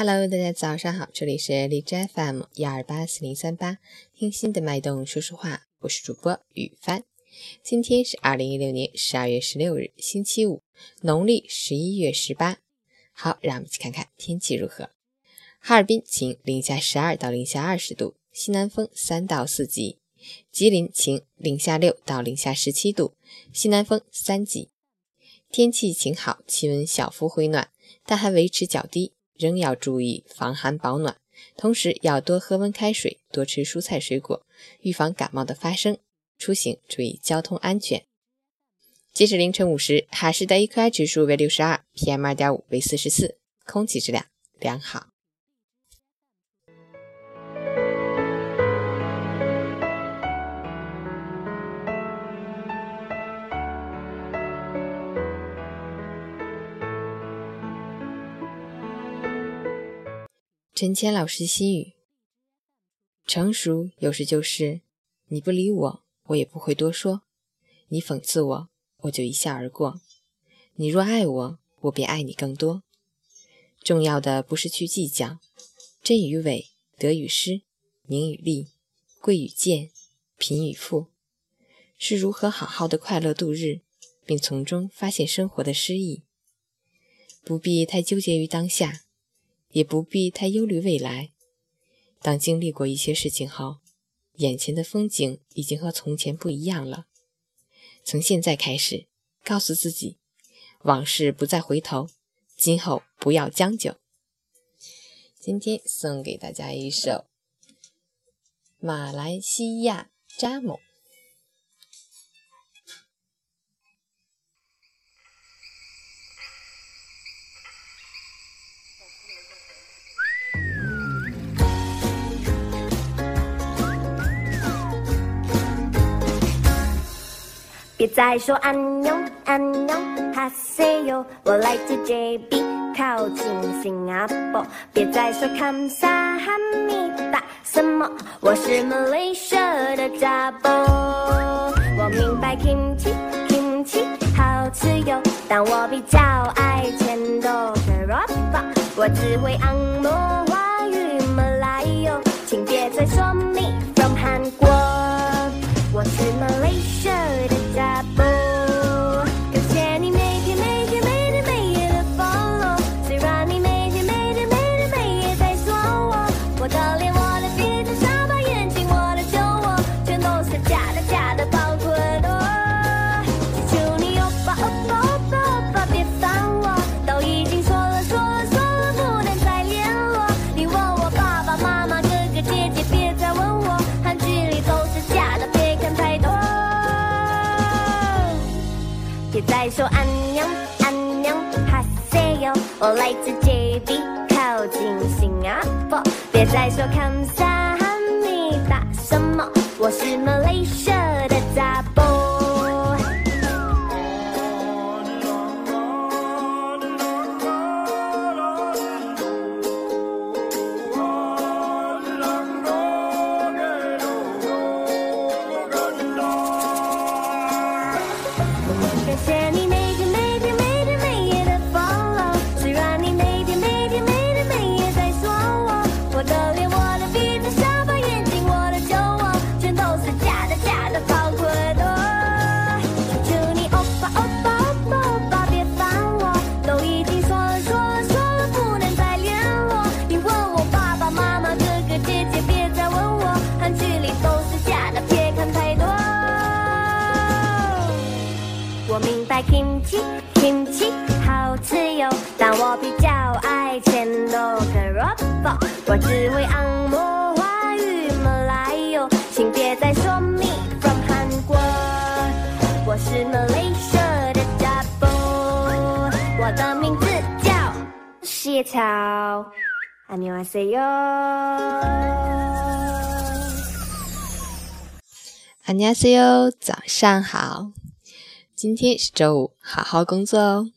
Hello，大家早上好，这里是荔枝 FM 幺二八四零三八，听心的脉动说说话，我是主播雨帆。今天是二零一六年十二月十六日，星期五，农历十一月十八。好，让我们一起看看天气如何。哈尔滨晴，零下十二到零下二十度，西南风三到四级。吉林晴，零下六到零下十七度，西南风三级。天气晴好，气温小幅回暖，但还维持较低。仍要注意防寒保暖，同时要多喝温开水，多吃蔬菜水果，预防感冒的发生。出行注意交通安全。截止凌晨五时，哈市的 AQI 指数为六十二，PM 二点五为四十四，空气质量良好。陈谦老师心语：成熟有时就是你不理我，我也不会多说；你讽刺我，我就一笑而过。你若爱我，我便爱你更多。重要的不是去计较真与伪、得与失、名与利、贵与贱、贫与富，是如何好好的快乐度日，并从中发现生活的诗意。不必太纠结于当下。也不必太忧虑未来。当经历过一些事情后，眼前的风景已经和从前不一样了。从现在开始，告诉自己，往事不再回头，今后不要将就。今天送给大家一首《马来西亚扎某》。别再说安妞安妞哈西哟，我来自 JB，靠近新加坡。别再说康萨哈密达什么，我是 Malaysia 的扎波。我明白 kimchi kimchi 好吃哟，但我比较爱钱多 Kerapa，我只会按摩我来自 JB，靠近新加坡。别再说看萨哈密达什么，我是 Malaysia 的扎 kimchi kimchi 好吃哟，但我比较爱钱多 k a r a p a 我只会按摩华语马来哟，请别再说 me from 韩国，我是 Malaysia 的 double，我的名字叫谢草，안녕하세 요， 안녕하세 요， 早上好。 今天是周五，好好工作哦。